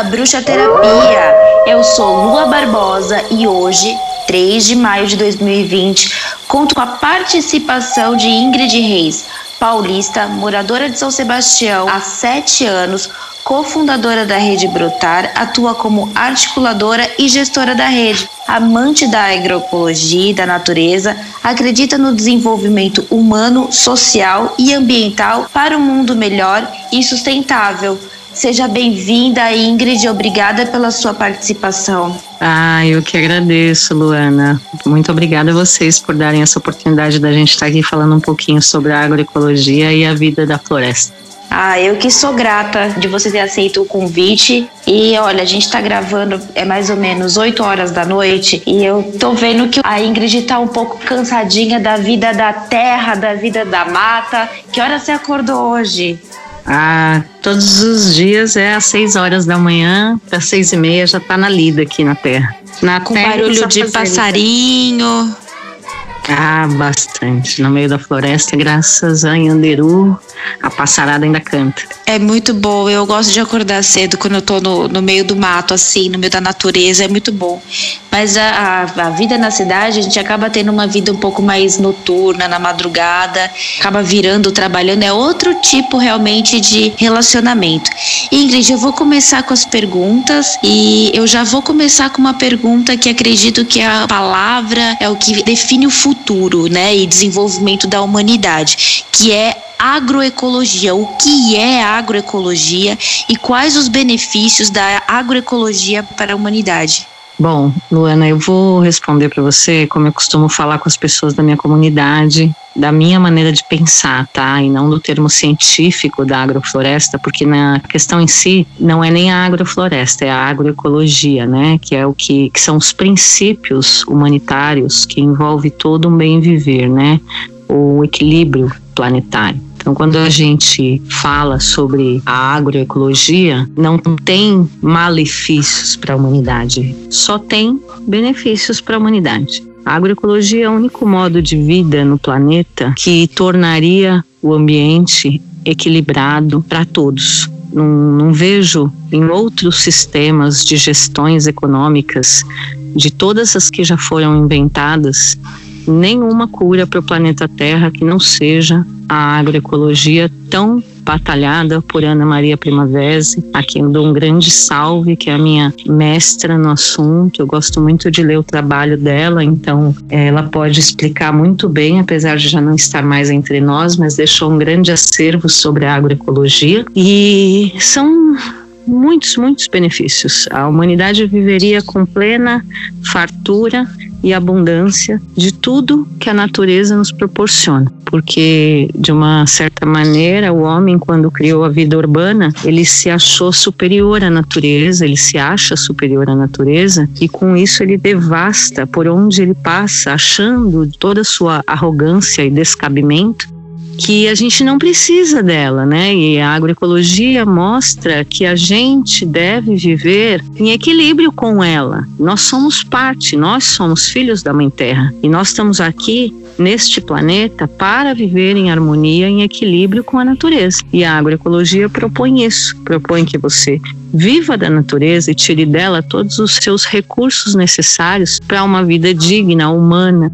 da Bruxa Terapia. Eu sou Lua Barbosa e hoje, 3 de maio de 2020, conto com a participação de Ingrid Reis, paulista, moradora de São Sebastião há sete anos, cofundadora da Rede Brotar, atua como articuladora e gestora da rede. Amante da agroecologia e da natureza, acredita no desenvolvimento humano, social e ambiental para um mundo melhor e sustentável. Seja bem-vinda, Ingrid. Obrigada pela sua participação. Ah, eu que agradeço, Luana. Muito obrigada a vocês por darem essa oportunidade da gente estar aqui falando um pouquinho sobre a agroecologia e a vida da floresta. Ah, eu que sou grata de você ter aceito o convite. E olha, a gente tá gravando, é mais ou menos 8 horas da noite. E eu tô vendo que a Ingrid tá um pouco cansadinha da vida da terra, da vida da mata. Que hora você acordou hoje? Ah, todos os dias é às 6 horas da manhã, às seis e meia já tá na lida aqui na terra. Na Com terra, barulho de passarinho. Ah, bastante. No meio da floresta, graças a Yanderu, a passarada ainda canta. É muito bom. Eu gosto de acordar cedo quando eu tô no, no meio do mato, assim, no meio da natureza. É muito bom. Mas a, a, a, vida na cidade, a gente acaba tendo uma vida um pouco mais noturna, na madrugada, acaba virando, trabalhando. É outro tipo realmente de relacionamento. Ingrid, eu vou começar com as perguntas e eu já vou começar com uma pergunta que acredito que a palavra é o que define o futuro, né? E desenvolvimento da humanidade, que é agroecologia. O que é agroecologia e quais os benefícios da agroecologia para a humanidade? Bom, Luana, eu vou responder para você como eu costumo falar com as pessoas da minha comunidade, da minha maneira de pensar, tá? E não do termo científico da agrofloresta, porque na questão em si não é nem a agrofloresta, é a agroecologia, né? Que é o que, que são os princípios humanitários que envolve todo um bem viver, né? O equilíbrio planetário. Então, quando a gente fala sobre a agroecologia, não tem malefícios para a humanidade, só tem benefícios para a humanidade. A agroecologia é o único modo de vida no planeta que tornaria o ambiente equilibrado para todos. Não, não, vejo em outros sistemas de gestões econômicas, de todas as que já foram inventadas, nenhuma cura para o planeta Terra que não seja a agroecologia tão batalhada por Ana Maria Primavesi, a quem dou um grande salve, que é a minha mestra no assunto. Eu gosto muito de ler o trabalho dela, então ela pode explicar muito bem, apesar de já não estar mais entre nós, mas deixou um grande acervo sobre a agroecologia. E são muitos, muitos benefícios. A humanidade viveria com plena fartura e abundância de tudo que a natureza nos proporciona. Porque, de uma certa maneira, o homem, quando criou a vida urbana, ele se achou superior à natureza, ele se acha superior à natureza, e com isso ele devasta por onde ele passa, achando toda a sua arrogância e descabimento que a gente não precisa dela, né? E a agroecologia mostra que a gente deve viver em equilíbrio com ela. Nós somos parte, nós somos filhos da Mãe Terra e nós estamos aqui neste planeta para viver em harmonia, em equilíbrio com a natureza. E a agroecologia propõe isso, propõe que você viva da natureza e tire dela todos os seus recursos necessários para uma vida digna, humana,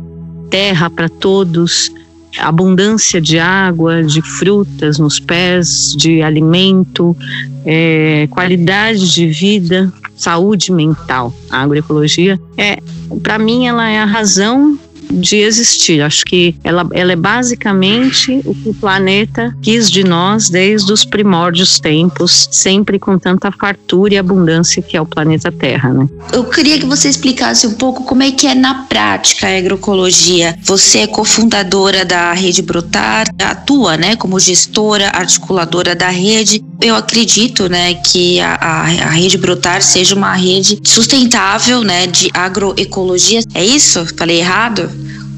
terra para todos, abundância de água, de frutas nos pés, de alimento, é, qualidade de vida, saúde mental. A agroecologia é, para mim, ela é a razão de existir. Acho que ela, ela é basicamente o que o planeta quis de nós desde os primórdios tempos, sempre com tanta fartura e abundância que é o planeta Terra, né? Eu queria que você explicasse um pouco como é que é na prática a agroecologia. Você é cofundadora da Rede Brotar, atua, né, como gestora, articuladora da rede. Eu acredito, né, que a, a, a Rede Brotar seja uma rede sustentável, né, de agroecologia. É isso? Falei errado?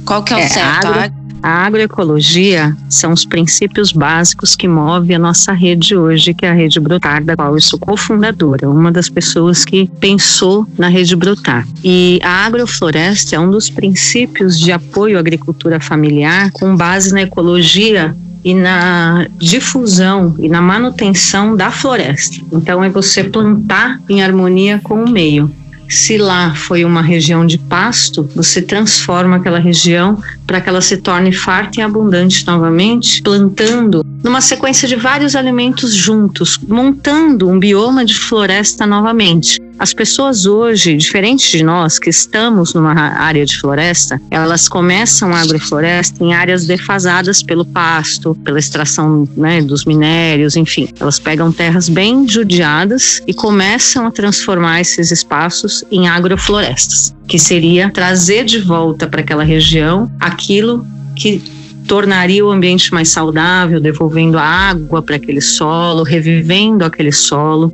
Qual que é o é, certo? Agro, a agroecologia são os princípios básicos que move a nossa rede hoje, que é a Rede Brotar, da qual eu sou cofundadora, uma das pessoas que pensou na Rede Brotar. E a agrofloresta é um dos princípios de apoio à agricultura familiar com base na ecologia e na difusão e na manutenção da floresta. Então, é você plantar em harmonia com o meio. Se lá foi uma região de pasto, você transforma aquela região para que ela se torne farta e abundante novamente, plantando numa sequência de vários alimentos juntos, montando um bioma de floresta novamente. As pessoas hoje, diferente de nós que estamos numa área de floresta, elas começam a agrofloresta em áreas defasadas pelo pasto, pela extração né, dos minérios, enfim. Elas pegam terras bem judiadas e começam a transformar esses espaços em agroflorestas, que seria trazer de volta para aquela região aquilo que tornaria o ambiente mais saudável, devolvendo a água para aquele solo, revivendo aquele solo.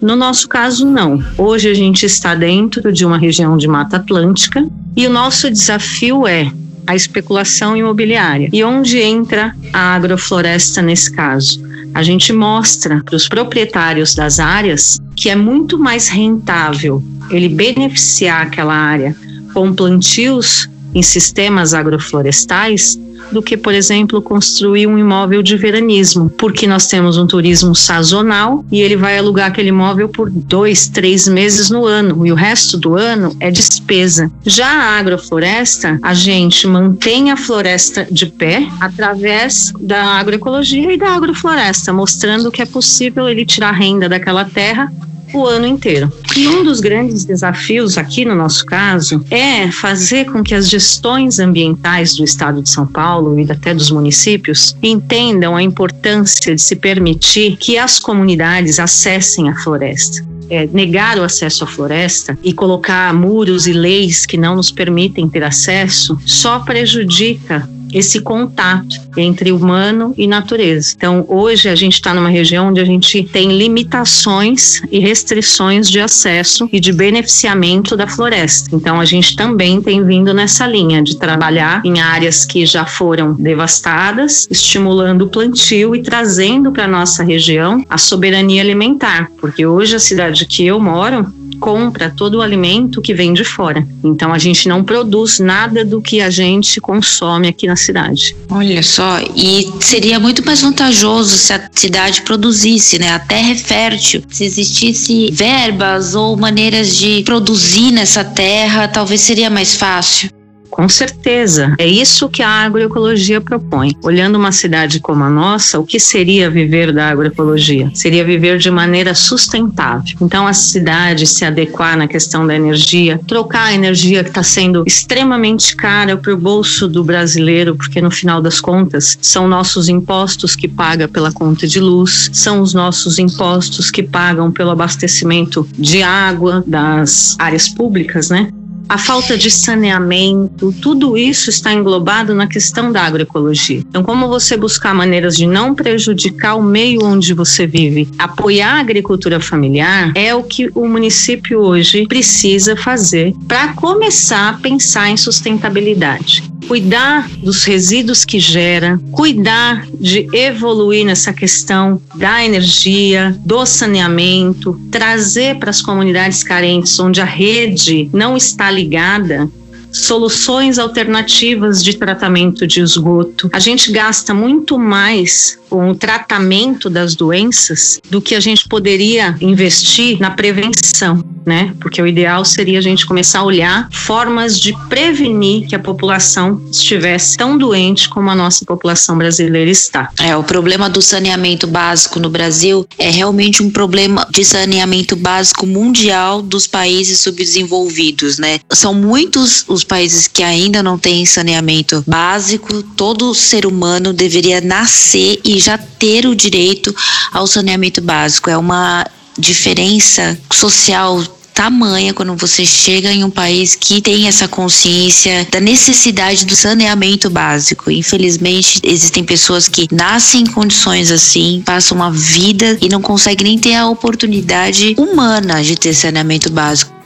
No nosso caso, não. Hoje a gente está dentro de uma região de Mata Atlântica e o nosso desafio é a especulação imobiliária. E onde entra a agrofloresta nesse caso? A gente mostra para os proprietários das áreas que é muito mais rentável ele beneficiar aquela área com plantios em sistemas agroflorestais do que, por exemplo, construir um imóvel de veranismo, porque nós temos um turismo sazonal e ele vai alugar aquele imóvel por dois, três meses no ano e o resto do ano é despesa. Já a agrofloresta, a gente mantém a floresta de pé através da agroecologia e da agrofloresta, mostrando que é possível ele tirar renda daquela terra o ano inteiro. E um dos grandes desafios aqui no nosso caso é fazer com que as gestões ambientais do estado de São Paulo e até dos municípios entendam a importância de se permitir que as comunidades acessem a floresta. É, negar o acesso à floresta e colocar muros e leis que não nos permitem ter acesso só prejudica esse contato entre humano e natureza. Então, hoje a gente está numa região onde a gente tem limitações e restrições de acesso e de beneficiamento da floresta. Então, a gente também tem vindo nessa linha de trabalhar em áreas que já foram devastadas, estimulando o plantio e trazendo para nossa região a soberania alimentar, porque hoje a cidade que eu moro compra todo o alimento que vem de fora. Então a gente não produz nada do que a gente consome aqui na cidade. Olha só, e seria muito mais vantajoso se a cidade produzisse, né? A terra é fértil. Se existisse verbas ou maneiras de produzir nessa terra, talvez seria mais fácil. Com certeza. É isso que a agroecologia propõe. Olhando uma cidade como a nossa, o que seria viver da agroecologia? Seria viver de maneira sustentável. Então, a cidade se adequar na questão da energia, trocar a energia que está sendo extremamente cara para o bolso do brasileiro, porque no final das contas são nossos impostos que paga pela conta de luz, são os nossos impostos que pagam pelo abastecimento de água das áreas públicas, né? A falta de saneamento, tudo isso está englobado na questão da agroecologia. Então, como você buscar maneiras de não prejudicar o meio onde você vive, apoiar a agricultura familiar, é o que o município hoje precisa fazer para começar a pensar em sustentabilidade cuidar dos resíduos que gera, cuidar de evoluir nessa questão da energia, do saneamento, trazer para as comunidades carentes onde a rede não está ligada soluções alternativas de tratamento de esgoto. A gente gasta muito mais com o tratamento das doenças do que a gente poderia investir na prevenção, né? Porque o ideal seria a gente começar a olhar formas de prevenir que a população estivesse tão doente como a nossa população brasileira está. É, o problema do saneamento básico no Brasil é realmente um problema de saneamento básico mundial dos países subdesenvolvidos, né? São muitos os países que ainda não têm saneamento básico. Todo ser humano deveria nascer e já ter o direito ao saneamento básico. É uma diferença social tamanha quando você chega em um país que tem essa consciência da necessidade do saneamento básico. Infelizmente, existem pessoas que nascem em condições assim, passam uma vida e não conseguem nem ter a oportunidade humana de ter saneamento básico.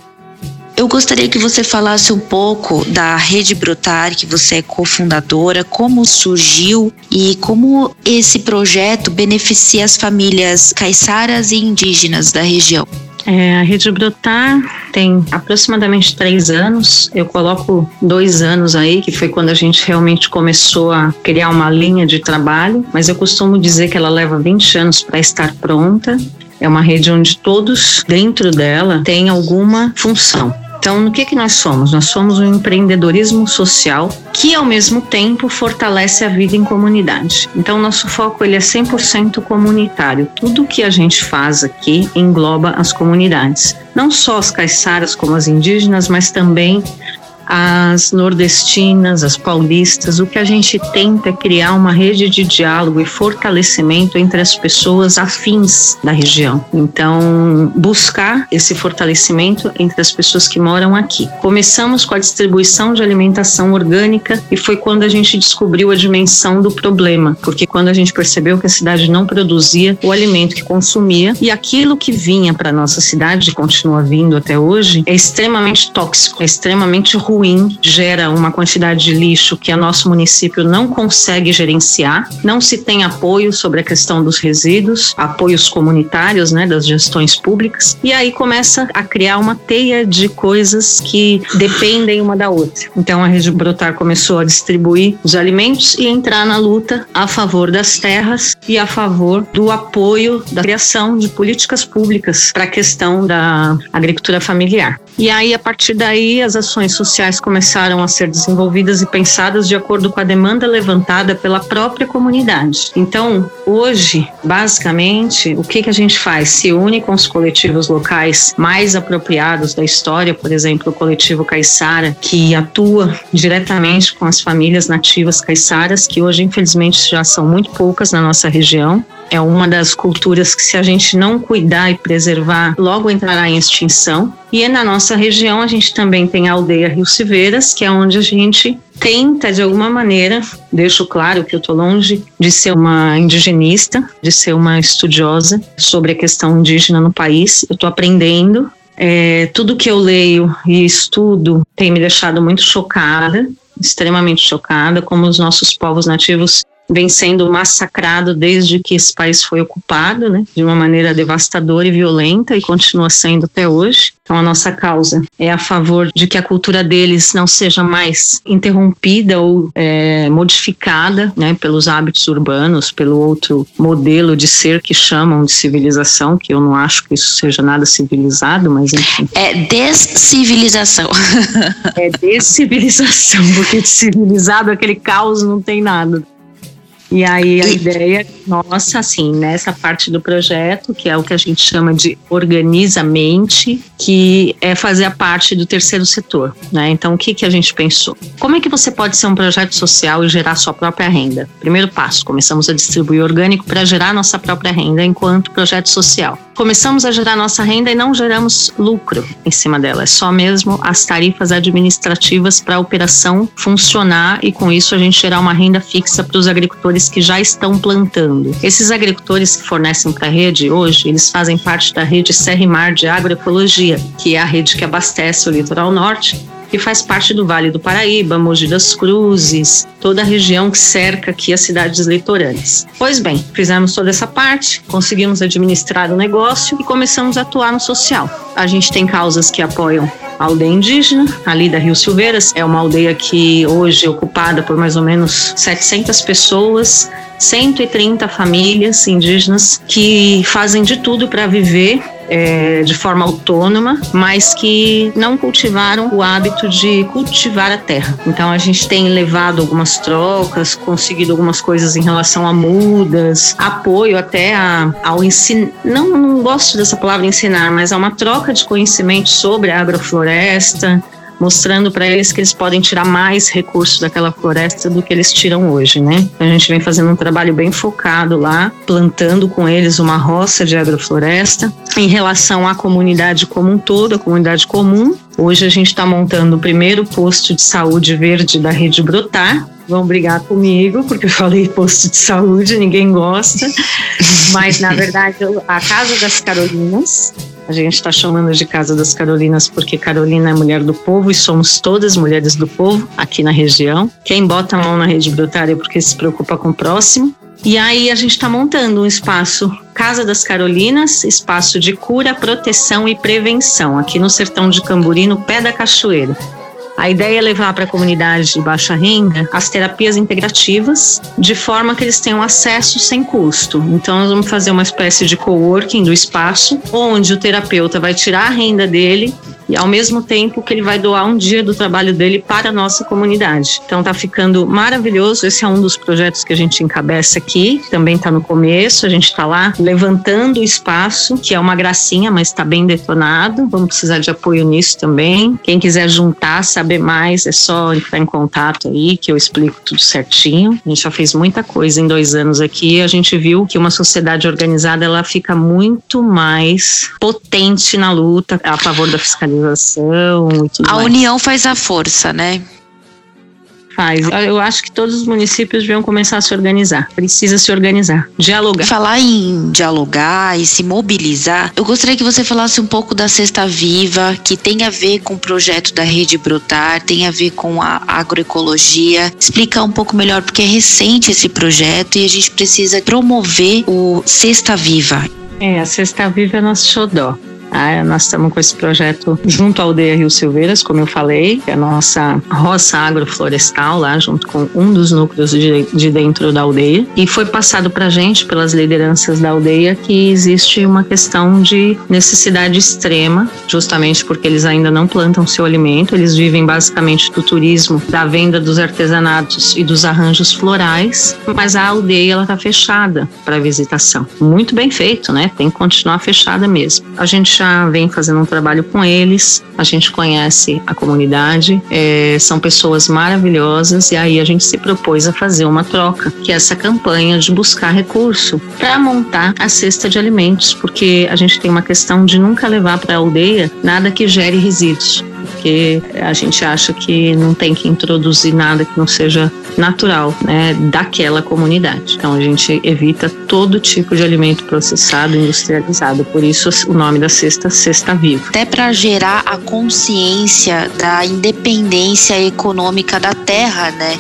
Eu gostaria que você falasse um pouco da Rede Brotar, que você é cofundadora, como surgiu e como esse projeto beneficia as famílias caiçaras e indígenas da região. É, a Rede Brotar tem aproximadamente três anos. Eu coloco dois anos aí, que foi quando a gente realmente começou a criar uma linha de trabalho, mas eu costumo dizer que ela leva 20 anos para estar pronta. É uma rede onde todos dentro dela têm alguma função. Então, no que, que nós somos? Nós somos um empreendedorismo social que, ao mesmo tempo, fortalece a vida em comunidade. Então, nosso foco ele é 100% comunitário. Tudo que a gente faz aqui engloba as comunidades. Não só as caiçaras como as indígenas, mas também as nordestinas, as paulistas, o que a gente tenta é criar uma rede de diálogo e fortalecimento entre as pessoas afins da região. Então, buscar esse fortalecimento entre as pessoas que moram aqui. Começamos com a distribuição de alimentação orgânica e foi quando a gente descobriu a dimensão do problema, porque quando a gente percebeu que a cidade não produzia o alimento que consumia e aquilo que vinha para nossa cidade continua vindo até hoje é extremamente tóxico, é extremamente ruim ruim, gera uma quantidade de lixo que o nosso município não consegue gerenciar, não se tem apoio sobre a questão dos resíduos, apoios comunitários, né, das gestões públicas, e aí começa a criar uma teia de coisas que dependem uma da outra. Então a Rede Brotar começou a distribuir os alimentos e entrar na luta a favor das terras e a favor do apoio da criação de políticas públicas para a questão da agricultura familiar. E aí, a partir daí, as ações sociais começaram a ser desenvolvidas e pensadas de acordo com a demanda levantada pela própria comunidade. Então, hoje, basicamente, o que, que a gente faz? Se une com os coletivos locais mais apropriados da história, por exemplo, o coletivo Caiçara, que atua diretamente com as famílias nativas caiçaras, que hoje, infelizmente, já são muito poucas na nossa região é uma das culturas que, se a gente não cuidar e preservar, logo entrará em extinção. E na nossa região, a gente também tem a aldeia Rio Silveiras, que é onde a gente tenta, de alguma maneira, deixo claro que eu estou longe de ser uma indigenista, de ser uma estudiosa sobre a questão indígena no país. Eu estou aprendendo. É, tudo que eu leio e estudo tem me deixado muito chocada, extremamente chocada, como os nossos povos nativos vem sendo massacrado desde que esse país foi ocupado, né, de uma maneira devastadora e violenta e continua sendo até hoje. Então, a nossa causa é a favor de que a cultura deles não seja mais interrompida ou é, modificada né, pelos hábitos urbanos, pelo outro modelo de ser que chamam de civilização, que eu não acho que isso seja nada civilizado, mas enfim. É descivilização. é descivilização, porque de civilizado aquele caos não tem nada. E aí a ideia nossa, assim, nessa parte do projeto, que é o que a gente chama de organiza mente, que é fazer a parte do terceiro setor, né? Então, o que, que a gente pensou? Como é que você pode ser um projeto social e gerar sua própria renda? Primeiro passo, começamos a distribuir orgânico para gerar nossa própria renda enquanto projeto social. Começamos a gerar nossa renda e não geramos lucro em cima dela, é só mesmo as tarifas administrativas para a operação funcionar e com isso a gente gerar uma renda fixa para os agricultores que já estão plantando. Esses agricultores que fornecem para a rede hoje, eles fazem parte da rede Serra e Mar de Agroecologia, que é a rede que abastece o litoral norte que faz parte do Vale do Paraíba, Mogi das Cruzes, toda a região que cerca aqui as cidades litorâneas. Pois bem, fizemos toda essa parte, conseguimos administrar o negócio e começamos a atuar no social. A gente tem causas que apoiam aldeia indígena, ali da Rio Silveiras, é uma aldeia que hoje é ocupada por mais ou menos 700 pessoas, 130 famílias indígenas que fazem de tudo para viver é, de forma autônoma, mas que não cultivaram o hábito de cultivar a terra. Então a gente tem levado algumas trocas, conseguido algumas coisas em relação a mudas, apoio até a, ao ensino. Não, não gosto dessa palavra ensinar, mas a uma troca de conhecimento sobre a agrofloresta, mostrando para eles que eles podem tirar mais recursos daquela floresta do que eles tiram hoje, né? A gente vem fazendo um trabalho bem focado lá, plantando com eles uma roça de agrofloresta em relação à comunidade como um todo, a comunidade comum. Hoje a gente está montando o primeiro posto de saúde verde da rede Brotar, vão brigar comigo, porque eu falei posto de saúde, ninguém gosta. Mas, na verdade, a Casa das Carolinas, a gente está chamando de Casa das Carolinas porque Carolina é mulher do povo e somos todas mulheres do povo aqui na região. Quem bota a mão na rede brotária é porque se preocupa com o próximo. E aí a gente está montando um espaço Casa das Carolinas, espaço de cura, proteção e prevenção, aqui no sertão de Camburi, no pé da cachoeira. A ideia é levar para a comunidade de baixa renda as terapias integrativas, de forma que eles tenham acesso sem custo. Então, nós vamos fazer uma espécie de coworking do espaço, onde o terapeuta vai tirar a renda dele e ao mesmo tempo que ele vai doar um dia do trabalho dele para a nossa comunidade. Então tá ficando maravilhoso. Esse é um dos projetos que a gente encabeça aqui, também está no começo. A gente está lá levantando o espaço, que é uma gracinha, mas está bem detonado. Vamos precisar de apoio nisso também. Quem quiser juntar, saber mais, é só entrar em contato aí que eu explico tudo certinho. A gente já fez muita coisa em dois anos aqui. A gente viu que uma sociedade organizada ela fica muito mais potente na luta a favor da fiscalização e tudo A mais. união faz a força, né? Faz. Eu acho que todos os municípios deviam começar a se organizar. Precisa se organizar, dialogar. Falar em dialogar e se mobilizar, eu gostaria que você falasse um pouco da Cesta Viva, que tem a ver com o projeto da Rede Brotar, tem a ver com a agroecologia. Explicar um pouco melhor, porque é recente esse projeto e a gente precisa promover o Cesta Viva. É, a Cesta Viva é nosso xodó. Ah, nós estamos com esse projeto junto à Aldeia Rio Silveiras, como eu falei, que é a nossa roça agroflorestal lá, junto com um dos núcleos de, de dentro da aldeia. E foi passado para gente, pelas lideranças da aldeia, que existe uma questão de necessidade extrema, justamente porque eles ainda não plantam seu alimento, eles vivem basicamente do turismo, da venda dos artesanatos e dos arranjos florais, mas a aldeia ela está fechada para visitação. Muito bem feito, né? Tem que continuar fechada mesmo. A gente já vem fazendo um trabalho com eles, a gente conhece a comunidade, é, são pessoas maravilhosas e aí a gente se propôs a fazer uma troca, que é essa campanha de buscar recurso para montar a cesta de alimentos, porque a gente tem uma questão de nunca levar para a aldeia nada que gere resíduos porque a gente acha que não tem que introduzir nada que não seja natural, né, daquela comunidade. Então a gente evita todo tipo de alimento processado, industrializado. Por isso o nome da cesta, cesta viva. Até para gerar a consciência da independência econômica da terra, né?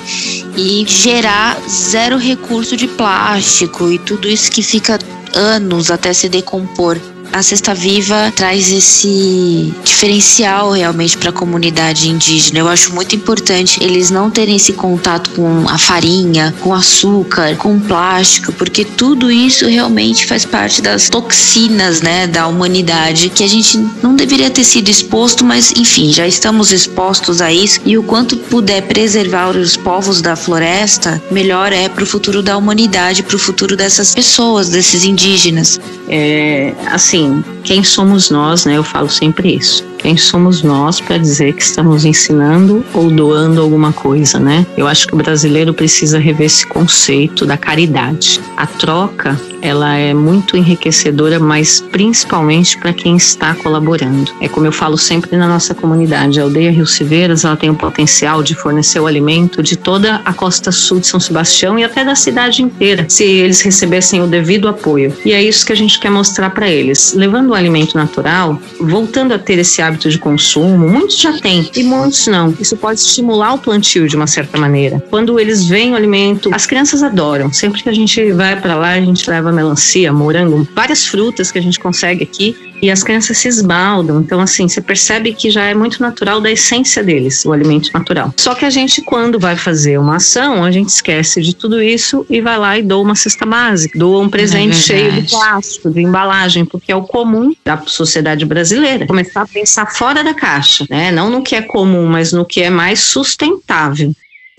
E gerar zero recurso de plástico e tudo isso que fica anos até se decompor a Cesta Viva traz esse diferencial realmente para a comunidade indígena. Eu acho muito importante eles não terem esse contato com a farinha, com açúcar, com plástico, porque tudo isso realmente faz parte das toxinas, né, da humanidade que a gente não deveria ter sido exposto, mas enfim, já estamos expostos a isso e o quanto puder preservar os povos da floresta, melhor é para o futuro da humanidade, para o futuro dessas pessoas, desses indígenas. É, assim, quem somos nós, né? Eu falo sempre isso. Quem somos nós para dizer que estamos ensinando ou doando alguma coisa, né? Eu acho que o brasileiro precisa rever esse conceito da caridade. A troca, ela é muito enriquecedora, mas principalmente para quem está colaborando. É como eu falo sempre na nossa comunidade, a aldeia Rio Silveiras, ela tem o potencial de fornecer o alimento de toda a costa sul de São Sebastião e até da cidade inteira, se eles recebessem o devido apoio. E é isso que a gente quer mostrar para eles. Levando o alimento natural, voltando a ter esse hábito hábito de consumo, muitos já têm e muitos não. Isso pode estimular o plantio de uma certa maneira. Quando eles veem o alimento, as crianças adoram. Sempre que a gente vai para lá, a gente leva melancia, morango, várias frutas que a gente consegue aqui e as crianças se esbaldam. Então, assim, você percebe que já é muito natural da essência deles, o alimento natural. Só que a gente, quando vai fazer uma ação, a gente esquece de tudo isso e vai lá e doa uma cesta básica, doa um presente é cheio de plástico, de embalagem, porque é o comum da sociedade brasileira. Começar a pensar fora da caixa, né? Não no que é comum, mas no que é mais sustentável.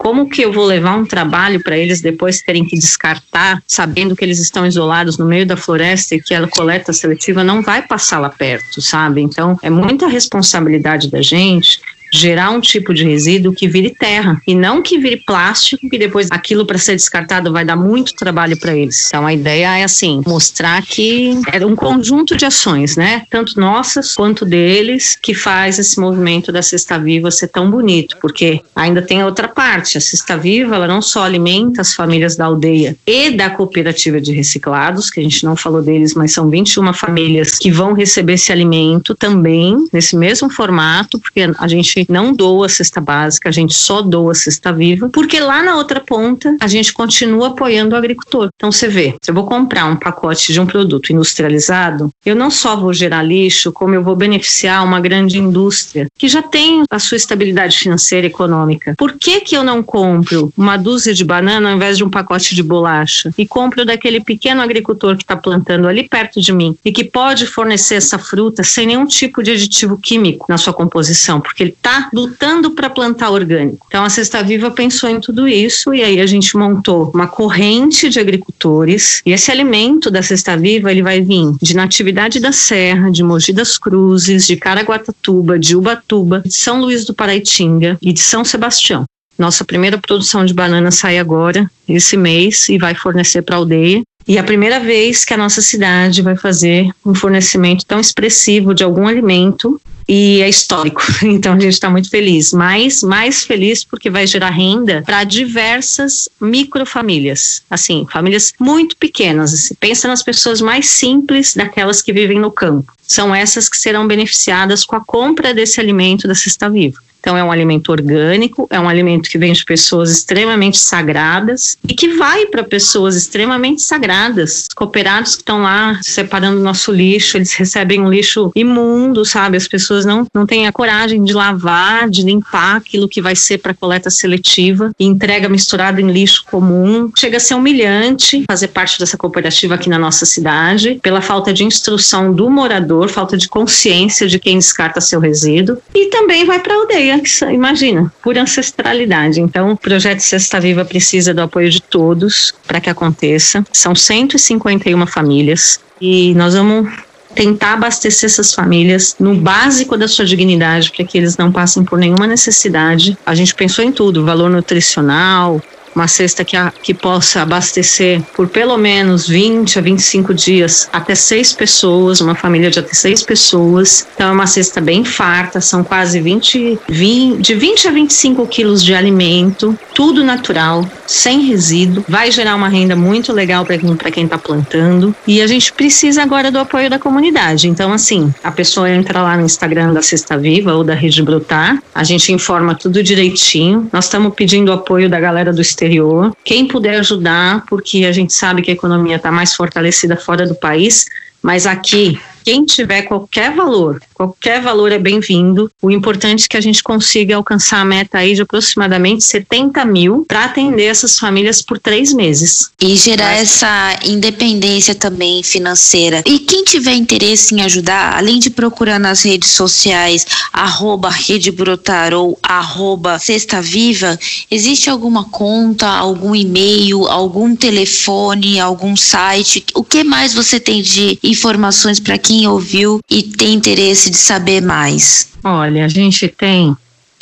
Como que eu vou levar um trabalho para eles depois terem que descartar, sabendo que eles estão isolados no meio da floresta e que a coleta seletiva não vai passar lá perto, sabe? Então, é muita responsabilidade da gente gerar um tipo de resíduo que vire terra e não que vire plástico, que depois aquilo para ser descartado vai dar muito trabalho para eles. Então a ideia é assim, mostrar que é um conjunto de ações, né? Tanto nossas quanto deles que faz esse movimento da cesta viva ser tão bonito, porque ainda tem outra parte, a cesta viva, ela não só alimenta as famílias da aldeia e da cooperativa de reciclados, que a gente não falou deles, mas são 21 famílias que vão receber esse alimento também nesse mesmo formato, porque a gente não doa cesta básica, a gente só doa cesta viva, porque lá na outra ponta a gente continua apoiando o agricultor. Então você vê, se eu vou comprar um pacote de um produto industrializado, eu não só vou gerar lixo, como eu vou beneficiar uma grande indústria que já tem a sua estabilidade financeira e econômica. Por que que eu não compro uma dúzia de banana ao invés de um pacote de bolacha e compro daquele pequeno agricultor que está plantando ali perto de mim e que pode fornecer essa fruta sem nenhum tipo de aditivo químico na sua composição, porque ele está lutando para plantar orgânico. Então a Cesta Viva pensou em tudo isso e aí a gente montou uma corrente de agricultores e esse alimento da Cesta Viva ele vai vir de Natividade da Serra, de Mogi das Cruzes, de Caraguatatuba, de Ubatuba, de São Luís do Paraitinga e de São Sebastião. Nossa primeira produção de banana sai agora, esse mês, e vai fornecer para a aldeia. E é a primeira vez que a nossa cidade vai fazer um fornecimento tão expressivo de algum alimento e é histórico. Então a gente está muito feliz, mas mais feliz porque vai gerar renda para diversas microfamílias, assim, famílias muito pequenas. Assim. Pensa nas pessoas mais simples daquelas que vivem no campo. São essas que serão beneficiadas com a compra desse alimento da cesta viva. Então, é um alimento orgânico, é um alimento que vem de pessoas extremamente sagradas e que vai para pessoas extremamente sagradas. Cooperados que estão lá separando nosso lixo, eles recebem um lixo imundo, sabe? As pessoas não, não têm a coragem de lavar, de limpar aquilo que vai ser para coleta seletiva e entrega misturado em lixo comum. Chega a ser humilhante fazer parte dessa cooperativa aqui na nossa cidade, pela falta de instrução do morador, falta de consciência de quem descarta seu resíduo. E também vai para a aldeia imagina, por ancestralidade. Então, o projeto Cesta Viva precisa do apoio de todos para que aconteça. São 151 famílias e nós vamos tentar abastecer essas famílias no básico da sua dignidade para que eles não passem por nenhuma necessidade. A gente pensou em tudo, valor nutricional, uma cesta que, a, que possa abastecer por pelo menos 20 a 25 dias até seis pessoas, uma família de até seis pessoas. Então é uma cesta bem farta, são quase 20, 20 de 20 a 25 quilos de alimento, tudo natural, sem resíduo. Vai gerar uma renda muito legal para quem quem está plantando. E a gente precisa agora do apoio da comunidade. Então, assim, a pessoa entra lá no Instagram da Cesta Viva ou da Rede Brotar, a gente informa tudo direitinho. Nós estamos pedindo apoio da galera do exterior exterior. Quem puder ajudar, porque a gente sabe que a economia está mais fortalecida fora do país, mas aqui quem tiver qualquer valor, qualquer valor é bem-vindo. O importante é que a gente consiga alcançar a meta aí de aproximadamente 70 mil para atender essas famílias por três meses. E gerar Mas... essa independência também financeira. E quem tiver interesse em ajudar, além de procurar nas redes sociais, arroba Rede Brotar ou arroba Cesta Viva, existe alguma conta, algum e-mail, algum telefone, algum site? O que mais você tem de informações para quem quem ouviu e tem interesse de saber mais? Olha, a gente tem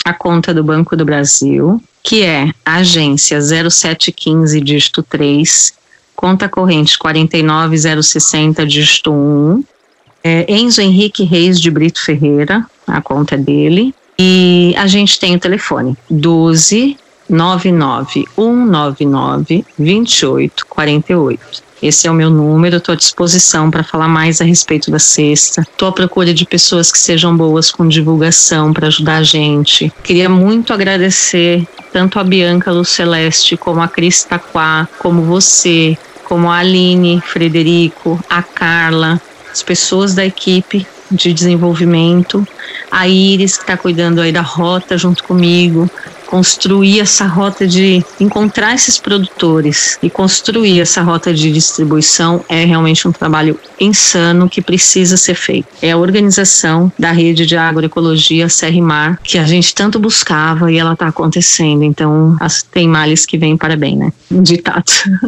a conta do Banco do Brasil, que é agência 0715 dígito 3, conta corrente 49060 dígito 1, é Enzo Henrique Reis de Brito Ferreira, a conta é dele, e a gente tem o telefone 12 99 199 2848. Esse é o meu número, estou à disposição para falar mais a respeito da cesta. Estou à procura de pessoas que sejam boas com divulgação para ajudar a gente. Queria muito agradecer tanto a Bianca Luceleste, como a Cris Taquá, como você, como a Aline Frederico, a Carla, as pessoas da equipe de desenvolvimento, a Iris que está cuidando aí da rota junto comigo, construir essa rota de encontrar esses produtores e construir essa rota de distribuição é realmente um trabalho insano que precisa ser feito. É a organização da rede de agroecologia Serrimar que a gente tanto buscava e ela está acontecendo. Então, tem males que vêm para bem, né? Ditado.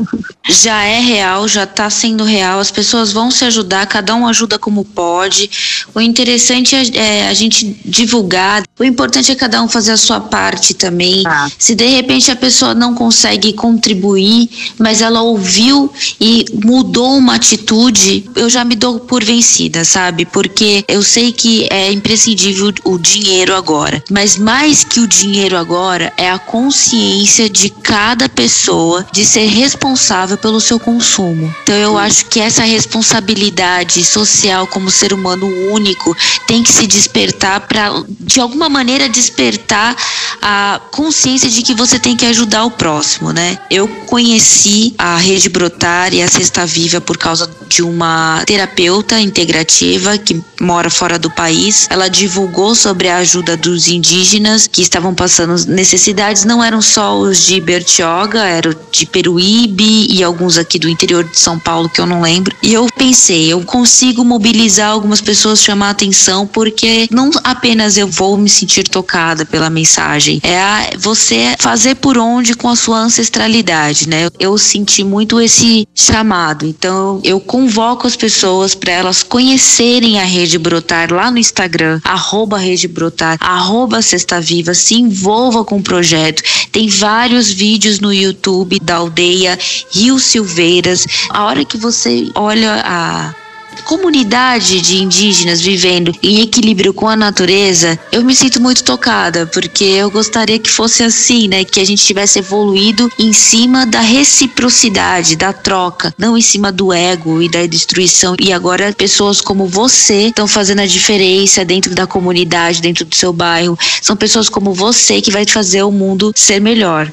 Já é real, já está sendo real. As pessoas vão se ajudar, cada um ajuda como pode. O interessante é, é a gente divulgar. O importante é cada um fazer a sua parte também também. Ah. Se de repente a pessoa não consegue contribuir, mas ela ouviu e mudou uma atitude, eu já me dou por vencida, sabe? Porque eu sei que é imprescindível o dinheiro agora, mas mais que o dinheiro agora é a consciência de cada pessoa de ser responsável pelo seu consumo. Então eu acho que essa responsabilidade social como ser humano único tem que se despertar para de alguma maneira despertar a consciência de que você tem que ajudar o próximo, né? Eu conheci a Rede Brotar e a Cesta Viva por causa de uma terapeuta integrativa que mora fora do país. Ela divulgou sobre a ajuda dos indígenas que estavam passando necessidades, não eram só os de Bertioga, eram de Peruíbe e alguns aqui do interior de São Paulo que eu não lembro. E eu pensei, eu consigo mobilizar algumas pessoas, chamar atenção, porque não apenas eu vou me sentir tocada pela mensagem, é você fazer por onde com a sua ancestralidade, né? Eu senti muito esse chamado, então eu convoco as pessoas para elas conhecerem a Rede Brotar lá no Instagram, arroba Rede Brotar, arroba Sexta Viva, se envolva com o projeto. Tem vários vídeos no YouTube da aldeia Rio Silveiras. A hora que você olha a comunidade de indígenas vivendo em equilíbrio com a natureza, eu me sinto muito tocada, porque eu gostaria que fosse assim, né? Que a gente tivesse evoluído em cima da reciprocidade, da troca, não em cima do ego e da destruição. E agora pessoas como você estão fazendo a diferença dentro da comunidade, dentro do seu bairro. São pessoas como você que vai fazer o mundo ser melhor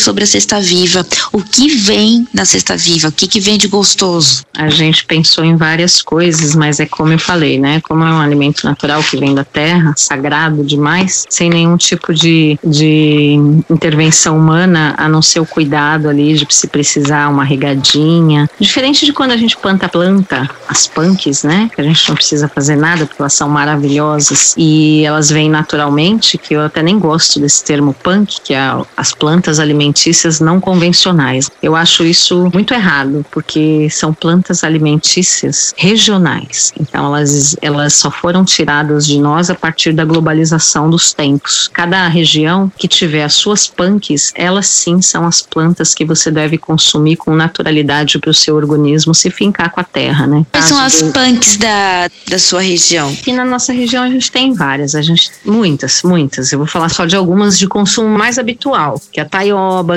sobre a cesta viva. O que vem na cesta viva? O que, que vem de gostoso? A gente pensou em várias coisas, mas é como eu falei, né? Como é um alimento natural que vem da terra, sagrado demais, sem nenhum tipo de, de intervenção humana, a não ser o cuidado ali de se precisar uma regadinha. Diferente de quando a gente planta planta, as punks, né? Que a gente não precisa fazer nada porque elas são maravilhosas e elas vêm naturalmente, que eu até nem gosto desse termo punk, que é as plantas alimentares alimentícias não convencionais. Eu acho isso muito errado, porque são plantas alimentícias regionais. Então elas, elas só foram tiradas de nós a partir da globalização dos tempos. Cada região que tiver as suas punks, elas sim são as plantas que você deve consumir com naturalidade para o seu organismo se fincar com a terra, né? Quais são as punks da, da sua região? Aqui na nossa região a gente tem várias, a gente muitas, muitas. Eu vou falar só de algumas de consumo mais habitual, que é a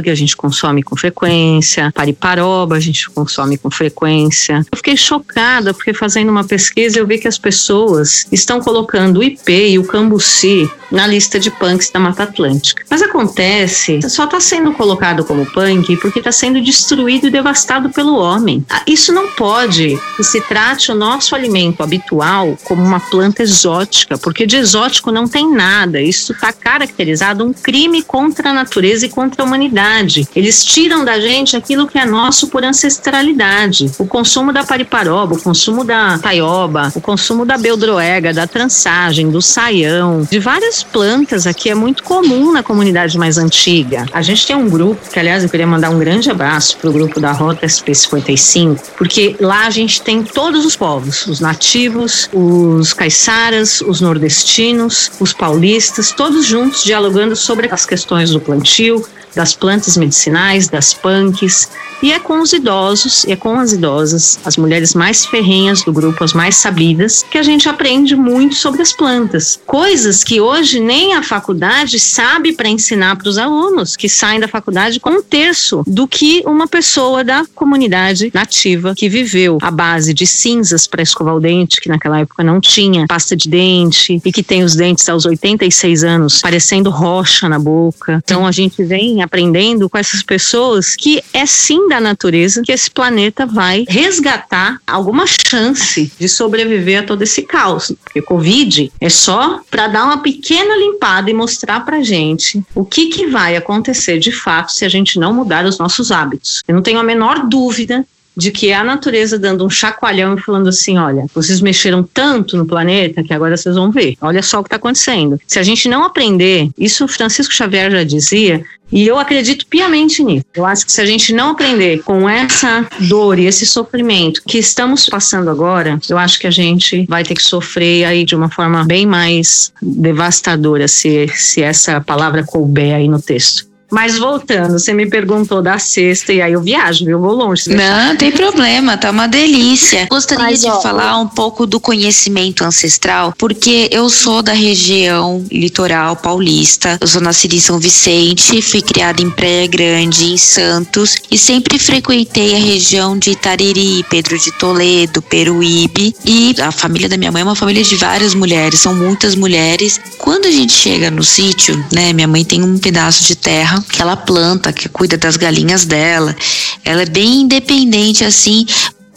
que a gente consome com frequência, pariparoba a gente consome com frequência. Eu fiquei chocada porque fazendo uma pesquisa eu vi que as pessoas estão colocando o IP e o cambuci na lista de punks da Mata Atlântica. Mas acontece, só está sendo colocado como punk porque está sendo destruído e devastado pelo homem. Ah, isso não pode que se trate o nosso alimento habitual como uma planta exótica, porque de exótico não tem nada. Isso está caracterizado um crime contra a natureza e contra a humanidade. Eles tiram da gente aquilo que é nosso por ancestralidade. O consumo da pariparoba, o consumo da taioba, o consumo da beldroega, da trançagem, do saião, de várias plantas aqui é muito comum na comunidade mais antiga. A gente tem um grupo, que aliás eu queria mandar um grande abraço para o grupo da Rota SP55, porque lá a gente tem todos os povos, os nativos, os caiçaras, os nordestinos, os paulistas, todos juntos dialogando sobre as questões do plantio, das plantas medicinais, das punks, e é com os idosos, e é com as idosas, as mulheres mais ferrenhas do grupo, as mais sabidas, que a gente aprende muito sobre as plantas. Coisas que hoje nem a faculdade sabe para ensinar para os alunos que saem da faculdade com um terço do que uma pessoa da comunidade nativa que viveu a base de cinzas para escovar o dente, que naquela época não tinha, pasta de dente, e que tem os dentes aos 86 anos parecendo rocha na boca. Então a gente vem aprendendo com essas pessoas que é sim da natureza que esse planeta vai resgatar alguma chance de sobreviver a todo esse caos. Porque Covid é só para dar uma pequena limpada e mostrar para gente o que, que vai acontecer de fato se a gente não mudar os nossos hábitos. Eu não tenho a menor dúvida de que é a natureza dando um chacoalhão e falando assim: olha, vocês mexeram tanto no planeta que agora vocês vão ver. Olha só o que está acontecendo. Se a gente não aprender, isso Francisco Xavier já dizia, e eu acredito piamente nisso. Eu acho que se a gente não aprender com essa dor e esse sofrimento que estamos passando agora, eu acho que a gente vai ter que sofrer aí de uma forma bem mais devastadora, se, se essa palavra couber aí no texto. Mas voltando, você me perguntou da sexta e aí eu viajo, eu vou longe. Não, tem problema, tá uma delícia. Gostaria Mas, de ó, falar um pouco do conhecimento ancestral, porque eu sou da região litoral paulista. Eu sou nascida em São Vicente, fui criada em Praia Grande, em Santos, e sempre frequentei a região de Itariri, Pedro de Toledo, Peruíbe. E a família da minha mãe é uma família de várias mulheres, são muitas mulheres. Quando a gente chega no sítio, né, minha mãe tem um pedaço de terra que ela planta, que cuida das galinhas dela. Ela é bem independente assim,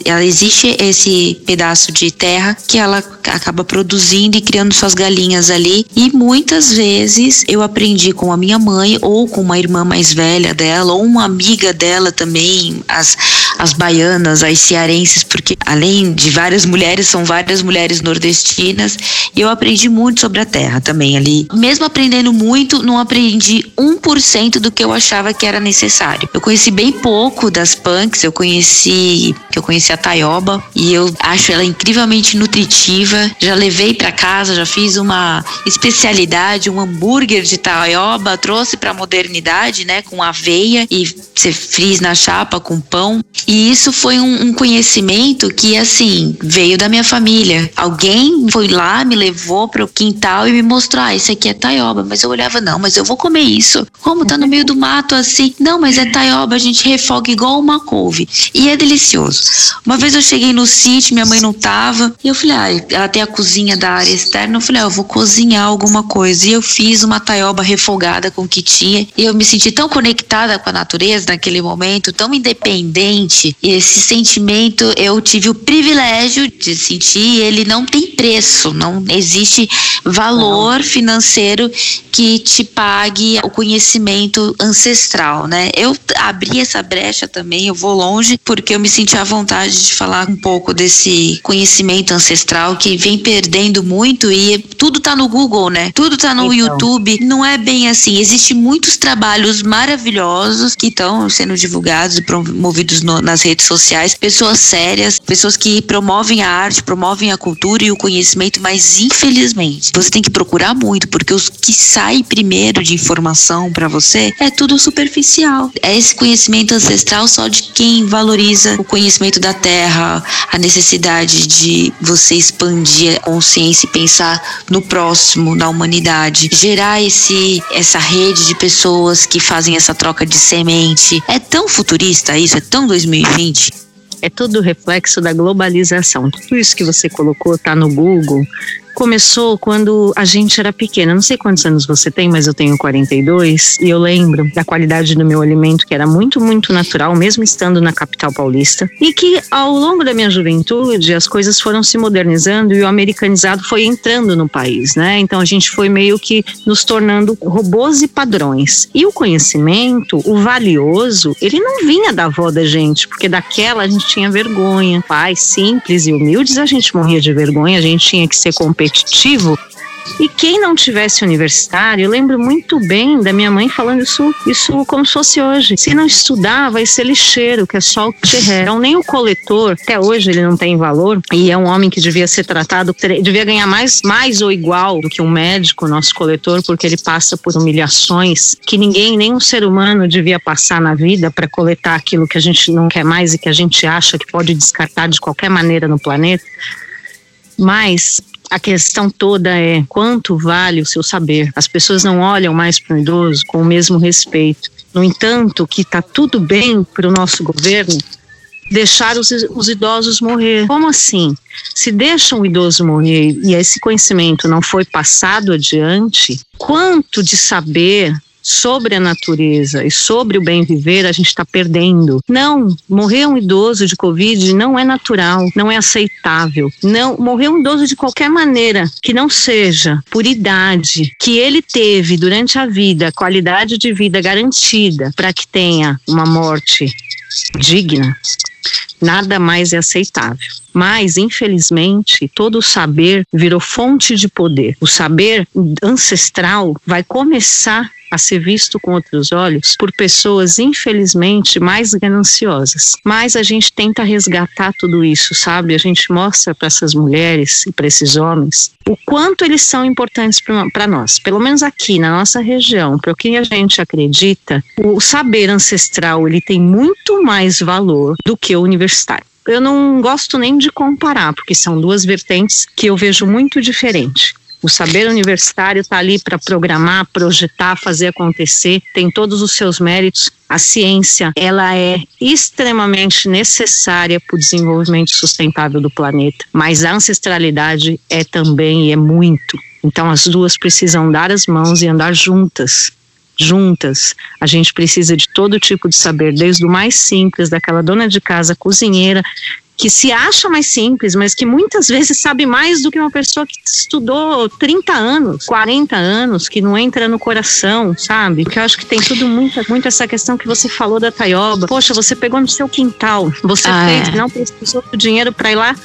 ela existe esse pedaço de terra que ela acaba produzindo e criando suas galinhas ali. E muitas vezes eu aprendi com a minha mãe ou com uma irmã mais velha dela ou uma amiga dela também, as as baianas, as cearenses, porque além de várias mulheres, são várias mulheres nordestinas, e eu aprendi muito sobre a terra também ali. Mesmo aprendendo muito, não aprendi 1% do que eu achava que era necessário. Eu conheci bem pouco das punks, eu conheci, eu conheci taioba e eu acho ela incrivelmente nutritiva. Já levei para casa, já fiz uma especialidade, um hambúrguer de taioba, trouxe para a modernidade, né, com aveia e você frisa na chapa com pão. E isso foi um, um, conhecimento que, assim, veio da minha família. Alguém foi lá, me levou para o quintal e me mostrou: ah, isso aqui é taioba. Mas eu olhava, não, mas eu vou comer isso. Como tá no meio do mato assim? Não, mas é taioba, a gente refoga igual uma couve. E é delicioso. Uma vez eu cheguei no sítio, minha mãe não tava, e eu falei: ah, ela tem a cozinha da área externa. Eu falei: ah, eu vou cozinhar alguma coisa. E eu fiz uma taioba refogada com o que tinha. E eu me senti tão conectada com a natureza naquele momento, tão independente. E esse sentimento eu tive o privilégio de sentir, ele não tem preço, não existe valor financeiro que te pague o conhecimento ancestral, né? Eu abri essa brecha também, eu vou longe porque eu me senti à vontade de falar um pouco desse conhecimento ancestral que vem perdendo muito e tudo tá no Google, né? Tudo tá no então. YouTube. Não é bem assim. Existem muitos trabalhos maravilhosos que estão sendo divulgados e promovidos no, nas redes sociais, pessoas sérias, pessoas que promovem a arte, promovem a cultura e o conhecimento, mas infelizmente você tem que procurar muito, porque os que saem primeiro de informação para você é tudo superficial. É esse conhecimento ancestral só de quem valoriza o conhecimento da terra, a necessidade de você expandir a consciência e pensar no próximo, na humanidade, gerar esse essa rede de pessoas que fazem essa troca de semente. É tão futurista isso, é tão 2020 2020 é todo reflexo da globalização. Tudo isso que você colocou está no Google, começou quando a gente era pequena. Não sei quantos anos você tem, mas eu tenho 42 e eu lembro da qualidade do meu alimento que era muito, muito natural, mesmo estando na capital paulista. E que ao longo da minha juventude as coisas foram se modernizando e o americanizado foi entrando no país, né? Então a gente foi meio que nos tornando robôs e padrões. E o conhecimento, o valioso, ele não vinha da avó da gente, porque daquela a gente tinha vergonha. Pais simples e humildes, a gente morria de vergonha, a gente tinha que ser competente competitivo. E quem não tivesse universitário, eu lembro muito bem da minha mãe falando isso, isso como se fosse hoje. Se não estudar, vai ser lixeiro, que é só o que Então, nem o coletor, até hoje ele não tem valor, e é um homem que devia ser tratado, devia ganhar mais, mais ou igual do que um médico, nosso coletor, porque ele passa por humilhações que ninguém, nem um ser humano devia passar na vida para coletar aquilo que a gente não quer mais e que a gente acha que pode descartar de qualquer maneira no planeta. Mas a questão toda é quanto vale o seu saber. As pessoas não olham mais para o idoso com o mesmo respeito. No entanto, que está tudo bem para o nosso governo deixar os, os idosos morrer. Como assim? Se deixam o idoso morrer e esse conhecimento não foi passado adiante, quanto de saber sobre a natureza e sobre o bem viver a gente está perdendo. Não, morrer um idoso de Covid não é natural, não é aceitável. Não, morrer um idoso de qualquer maneira que não seja por idade, que ele teve durante a vida qualidade de vida garantida para que tenha uma morte digna, Nada mais é aceitável. Mas, infelizmente, todo o saber virou fonte de poder. O saber ancestral vai começar a ser visto com outros olhos por pessoas, infelizmente, mais gananciosas. Mas a gente tenta resgatar tudo isso, sabe? A gente mostra para essas mulheres e para esses homens o quanto eles são importantes para nós. Pelo menos aqui na nossa região, para o que a gente acredita, o saber ancestral ele tem muito mais valor do que o universitário eu não gosto nem de comparar, porque são duas vertentes que eu vejo muito diferente. O saber universitário está ali para programar, projetar, fazer acontecer, tem todos os seus méritos. A ciência, ela é extremamente necessária para o desenvolvimento sustentável do planeta, mas a ancestralidade é também e é muito. Então as duas precisam dar as mãos e andar juntas juntas. A gente precisa de todo tipo de saber, desde o mais simples, daquela dona de casa cozinheira que se acha mais simples, mas que muitas vezes sabe mais do que uma pessoa que estudou 30 anos, 40 anos, que não entra no coração, sabe? Porque eu acho que tem tudo muito, muito essa questão que você falou da taioba. Poxa, você pegou no seu quintal, você ah, fez, é. não precisou do dinheiro para ir lá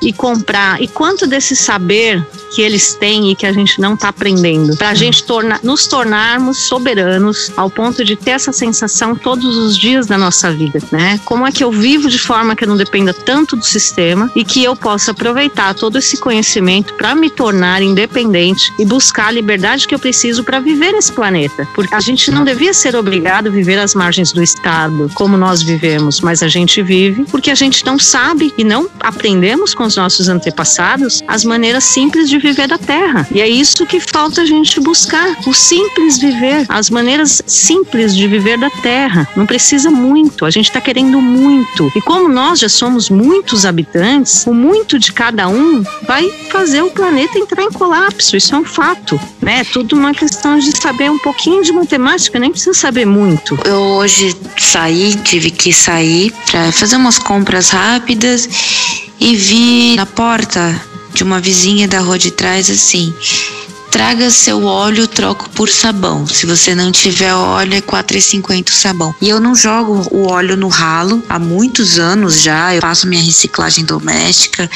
e comprar. E quanto desse saber que eles têm e que a gente não está aprendendo, para a gente torna, nos tornarmos soberanos ao ponto de ter essa sensação todos os dias da nossa vida, né? Como é que eu vivo de forma que eu não dependa tanto do sistema e que eu possa aproveitar todo esse conhecimento para me tornar independente e buscar a liberdade que eu preciso para viver nesse planeta. Porque a gente não devia ser obrigado a viver às margens do Estado, como nós vivemos, mas a gente vive porque a gente não sabe e não aprendemos com os nossos antepassados as maneiras simples de viver da terra. E é isso que falta a gente buscar, o simples viver, as maneiras simples de viver da terra. Não precisa muito, a gente está querendo muito. E como nós já somos muitos habitantes, o muito de cada um vai fazer o planeta entrar em colapso. Isso é um fato, né? É tudo uma questão de saber um pouquinho de matemática, nem precisa saber muito. Eu hoje saí, tive que sair para fazer umas compras rápidas e vi na porta de uma vizinha da rua de trás assim: traga seu óleo, troco por sabão. Se você não tiver óleo, é 4,50 o sabão. E eu não jogo o óleo no ralo há muitos anos já. Eu faço minha reciclagem doméstica,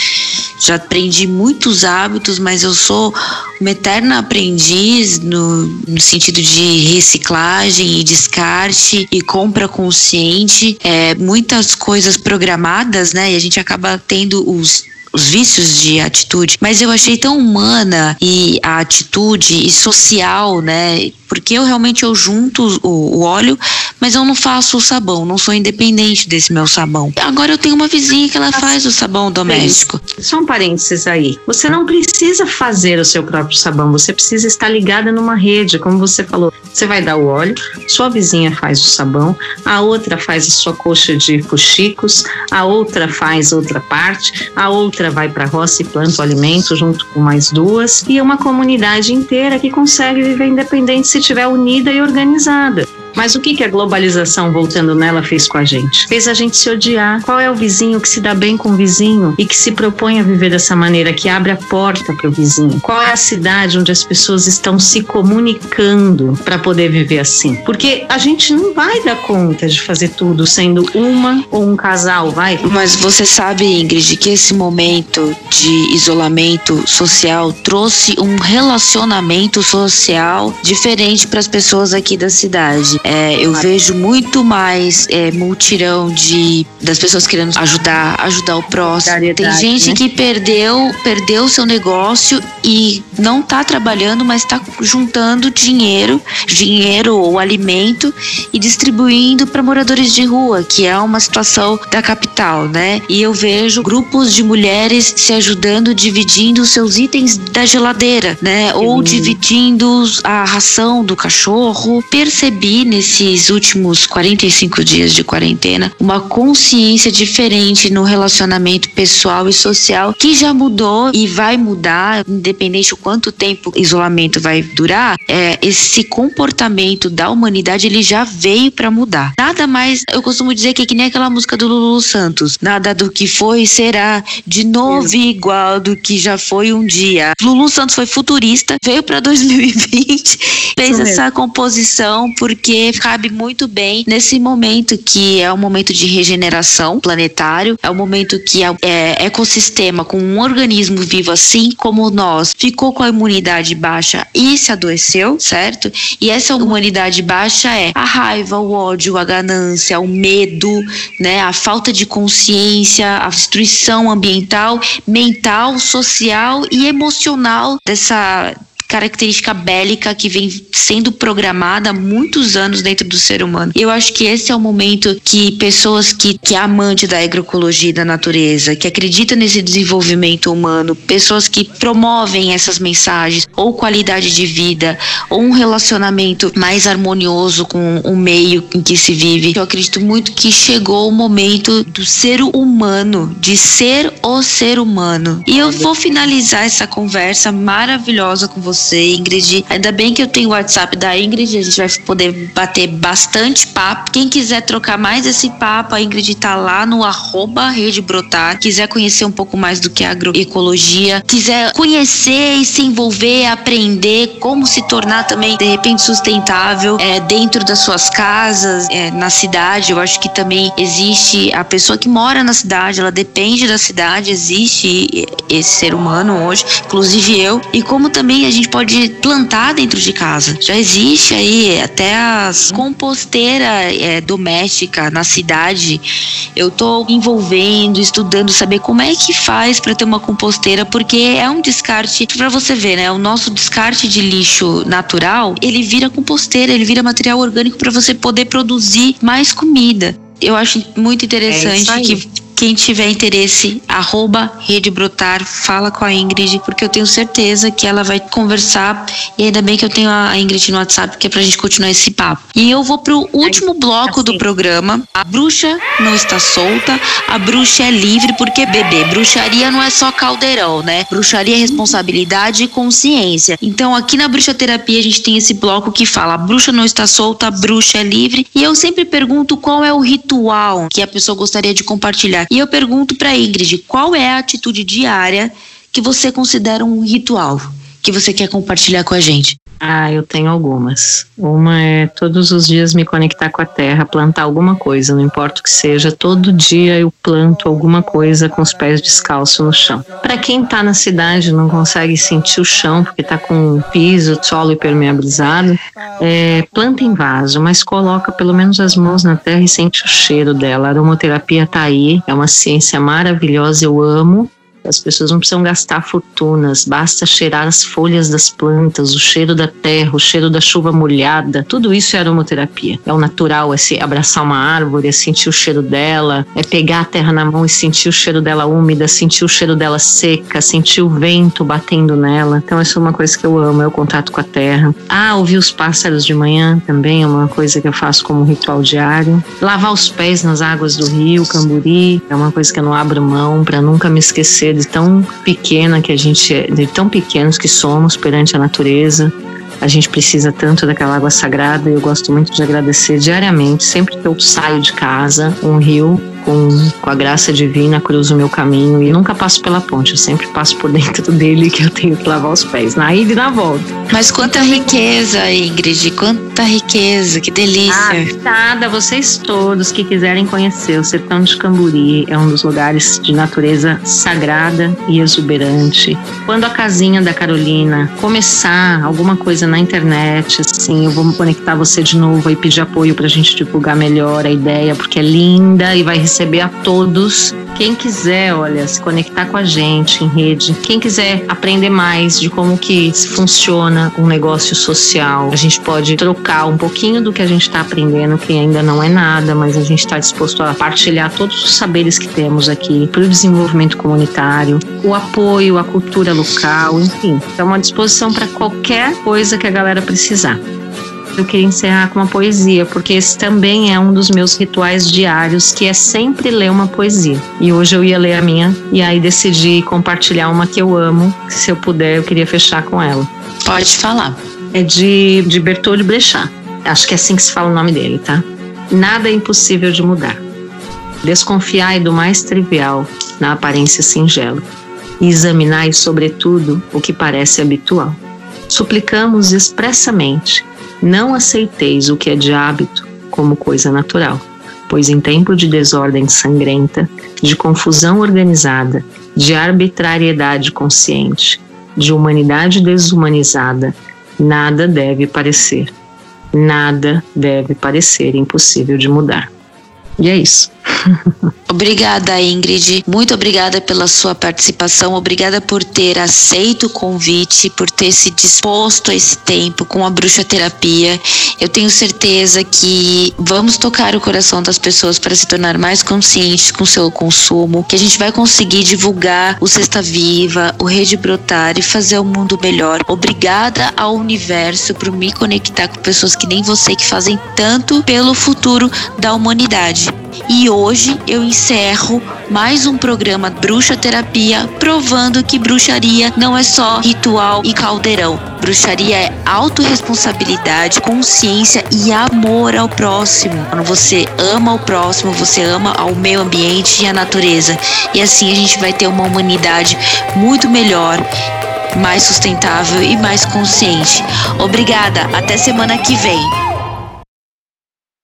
já aprendi muitos hábitos, mas eu sou uma eterna aprendiz no, no sentido de reciclagem e descarte e compra consciente. É, muitas coisas programadas, né? E a gente acaba tendo os os vícios de atitude, mas eu achei tão humana e a atitude e social, né? porque eu realmente eu junto o, o, óleo, mas eu não faço o sabão, não sou independente desse meu sabão. Agora eu tenho uma vizinha que ela faz o sabão doméstico. Só um parênteses aí. Você não precisa fazer o seu próprio sabão, você precisa estar ligada numa rede, como você falou. Você vai dar o óleo, sua vizinha faz o sabão, a outra faz a sua coxa de fuxicos, a outra faz outra parte, a outra vai para roça e planta o alimento junto com mais duas, e é uma comunidade inteira que consegue viver independente se estiver unida e organizada. Mas o que, que a globalização, voltando nela, fez com a gente? Fez a gente se odiar. Qual é o vizinho que se dá bem com o vizinho e que se propõe a viver dessa maneira, que abre a porta para o vizinho? Qual é a cidade onde as pessoas estão se comunicando para poder viver assim? Porque a gente não vai dar conta de fazer tudo sendo uma ou um casal, vai? Mas você sabe, Ingrid, que esse momento de isolamento social trouxe um relacionamento social diferente para as pessoas aqui da cidade. É, eu vejo muito mais é, multirão de das pessoas querendo ajudar, ajudar o próximo. Tem gente né? que perdeu, perdeu o seu negócio e não está trabalhando, mas está juntando dinheiro, dinheiro ou alimento e distribuindo para moradores de rua, que é uma situação da capital, né? E eu vejo grupos de mulheres se ajudando, dividindo seus itens da geladeira, né? Ou dividindo a ração do cachorro. Percebi nesses últimos 45 dias de quarentena uma consciência diferente no relacionamento pessoal e social que já mudou e vai mudar, independente o quanto tempo o isolamento vai durar. É, esse comportamento da humanidade ele já veio para mudar. Nada mais, eu costumo dizer que é que nem aquela música do Lulu Santos, nada do que foi será de novo igual do que já foi um dia. Lulu Santos foi futurista, veio para 2020, fez essa composição porque porque cabe muito bem nesse momento que é um momento de regeneração planetário, é um momento que é, é ecossistema com um organismo vivo assim como nós ficou com a imunidade baixa e se adoeceu, certo? E essa imunidade baixa é a raiva, o ódio, a ganância, o medo, né, a falta de consciência, a destruição ambiental, mental, social e emocional dessa característica bélica que vem sendo programada há muitos anos dentro do ser humano. Eu acho que esse é o momento que pessoas que, que é amante da agroecologia e da natureza, que acredita nesse desenvolvimento humano, pessoas que promovem essas mensagens, ou qualidade de vida, ou um relacionamento mais harmonioso com o meio em que se vive. Eu acredito muito que chegou o momento do ser humano, de ser o ser humano. E eu vou finalizar essa conversa maravilhosa com você você, Ingrid. Ainda bem que eu tenho o WhatsApp da Ingrid, a gente vai poder bater bastante papo. Quem quiser trocar mais esse papo, a Ingrid tá lá no arroba Rede Brotar. Quiser conhecer um pouco mais do que é agroecologia, quiser conhecer e se envolver, aprender como se tornar também, de repente, sustentável é, dentro das suas casas, é, na cidade. Eu acho que também existe a pessoa que mora na cidade, ela depende da cidade, existe esse ser humano hoje, inclusive eu. E como também a gente gente pode plantar dentro de casa. Já existe aí até as composteira é, doméstica na cidade. Eu tô envolvendo, estudando, saber como é que faz para ter uma composteira, porque é um descarte para você ver, né? O nosso descarte de lixo natural, ele vira composteira, ele vira material orgânico para você poder produzir mais comida. Eu acho muito interessante é que quem tiver interesse, arroba Rede Brotar, fala com a Ingrid, porque eu tenho certeza que ela vai conversar. E ainda bem que eu tenho a Ingrid no WhatsApp, que é pra gente continuar esse papo. E eu vou pro último bloco do programa. A bruxa não está solta, a bruxa é livre, porque bebê, bruxaria não é só caldeirão, né? Bruxaria é responsabilidade e consciência. Então aqui na bruxa terapia a gente tem esse bloco que fala: a bruxa não está solta, a bruxa é livre. E eu sempre pergunto qual é o ritual que a pessoa gostaria de compartilhar. E eu pergunto para Ingrid, qual é a atitude diária que você considera um ritual que você quer compartilhar com a gente? Ah, eu tenho algumas. Uma é todos os dias me conectar com a terra, plantar alguma coisa, não importa o que seja, todo dia eu planto alguma coisa com os pés descalços no chão. Para quem está na cidade não consegue sentir o chão porque está com piso, solo impermeabilizado, é, planta em vaso, mas coloca pelo menos as mãos na terra e sente o cheiro dela. A aromaterapia está aí, é uma ciência maravilhosa, eu amo as pessoas não precisam gastar fortunas, basta cheirar as folhas das plantas, o cheiro da terra, o cheiro da chuva molhada. Tudo isso é aromaterapia. É o natural, é se abraçar uma árvore, é sentir o cheiro dela, é pegar a terra na mão e sentir o cheiro dela úmida, sentir o cheiro dela seca, sentir o vento batendo nela. Então, isso é uma coisa que eu amo, é o contato com a terra. Ah, ouvir os pássaros de manhã também é uma coisa que eu faço como ritual diário. Lavar os pés nas águas do rio, Camburi, é uma coisa que eu não abro mão para nunca me esquecer de tão pequena que a gente é, de tão pequenos que somos perante a natureza. A gente precisa tanto daquela água sagrada e eu gosto muito de agradecer diariamente, sempre que eu saio de casa, um rio com, com a graça divina, cruzo o meu caminho e nunca passo pela ponte, eu sempre passo por dentro dele que eu tenho que lavar os pés, na ida e na volta. Mas quanta riqueza, Ingrid, quanta riqueza, que delícia. Nada, vocês todos que quiserem conhecer o sertão de Camburi, é um dos lugares de natureza sagrada e exuberante. Quando a casinha da Carolina começar alguma coisa na internet, assim, eu vou conectar você de novo e pedir apoio pra gente divulgar melhor a ideia, porque é linda e vai receber receber a todos. Quem quiser, olha, se conectar com a gente em rede, quem quiser aprender mais de como que funciona um negócio social, a gente pode trocar um pouquinho do que a gente está aprendendo, que ainda não é nada, mas a gente está disposto a partilhar todos os saberes que temos aqui para o desenvolvimento comunitário, o apoio à cultura local, enfim, é uma disposição para qualquer coisa que a galera precisar eu queria encerrar com uma poesia, porque esse também é um dos meus rituais diários, que é sempre ler uma poesia. E hoje eu ia ler a minha, e aí decidi compartilhar uma que eu amo, que se eu puder eu queria fechar com ela. Pode falar. É de, de Bertold Brecht. Acho que é assim que se fala o nome dele, tá? Nada é impossível de mudar. Desconfiai do mais trivial na aparência singela e examinai, sobretudo, o que parece habitual. Suplicamos expressamente Não aceiteis o que é de hábito como coisa natural, pois em tempo de desordem sangrenta, de confusão organizada, de arbitrariedade consciente, de humanidade desumanizada, nada deve parecer. Nada deve parecer impossível de mudar. E é isso. Obrigada, Ingrid. Muito obrigada pela sua participação. Obrigada por ter aceito o convite, por ter se disposto a esse tempo com a bruxa terapia. Eu tenho certeza que vamos tocar o coração das pessoas para se tornar mais conscientes com seu consumo, que a gente vai conseguir divulgar o Cesta Viva, o Rede Brotar e fazer o mundo melhor. Obrigada ao universo por me conectar com pessoas que nem você que fazem tanto pelo futuro da humanidade. E hoje eu encerro mais um programa Bruxa Terapia, provando que bruxaria não é só ritual e caldeirão. Bruxaria é autorresponsabilidade, consciência e amor ao próximo. Quando você ama o próximo, você ama ao meio ambiente e a natureza. E assim a gente vai ter uma humanidade muito melhor mais sustentável e mais consciente. Obrigada, até semana que vem.